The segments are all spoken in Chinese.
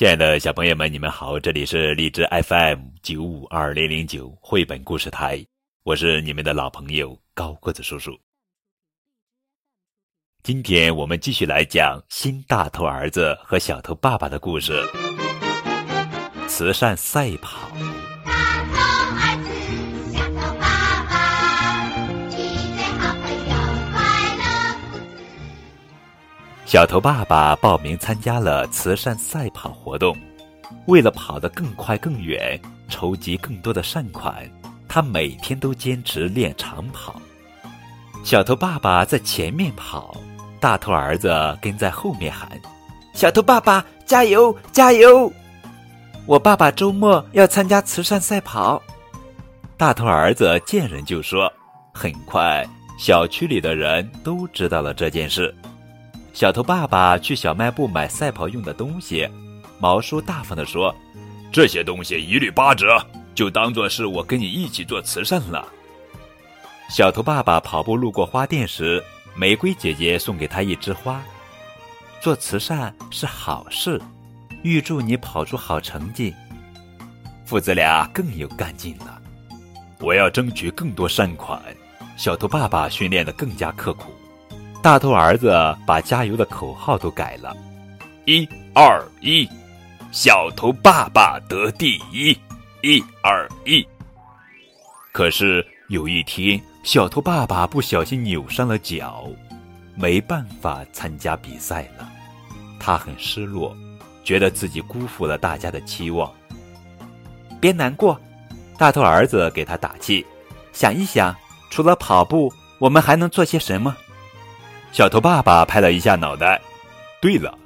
亲爱的小朋友们，你们好，这里是荔枝 FM 九五二零零九绘本故事台，我是你们的老朋友高个子叔叔。今天我们继续来讲新大头儿子和小头爸爸的故事——慈善赛跑。小头爸爸报名参加了慈善赛跑活动，为了跑得更快更远，筹集更多的善款，他每天都坚持练长跑。小头爸爸在前面跑，大头儿子跟在后面喊：“小头爸爸，加油，加油！”我爸爸周末要参加慈善赛跑。大头儿子见人就说。很快，小区里的人都知道了这件事。小头爸爸去小卖部买赛跑用的东西，毛叔大方地说：“这些东西一律八折，就当做是我跟你一起做慈善了。”小头爸爸跑步路过花店时，玫瑰姐姐送给他一枝花。做慈善是好事，预祝你跑出好成绩。父子俩更有干劲了。我要争取更多善款。小头爸爸训练的更加刻苦。大头儿子把加油的口号都改了，一二一，小头爸爸得第一，一二一。可是有一天，小头爸爸不小心扭伤了脚，没办法参加比赛了。他很失落，觉得自己辜负了大家的期望。别难过，大头儿子给他打气，想一想，除了跑步，我们还能做些什么？小头爸爸拍了一下脑袋。对了，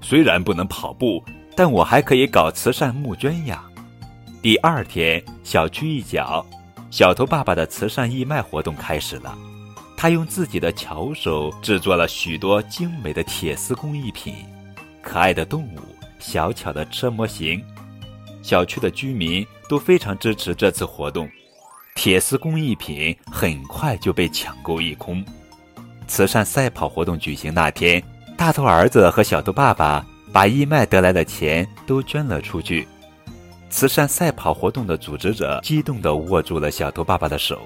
虽然不能跑步，但我还可以搞慈善募捐呀。第二天，小区一角，小头爸爸的慈善义卖活动开始了。他用自己的巧手制作了许多精美的铁丝工艺品，可爱的动物，小巧的车模型。小区的居民都非常支持这次活动。铁丝工艺品很快就被抢购一空。慈善赛跑活动举行那天，大头儿子和小头爸爸把义卖得来的钱都捐了出去。慈善赛跑活动的组织者激动地握住了小头爸爸的手。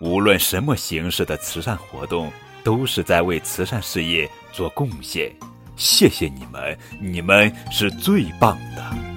无论什么形式的慈善活动，都是在为慈善事业做贡献。谢谢你们，你们是最棒的。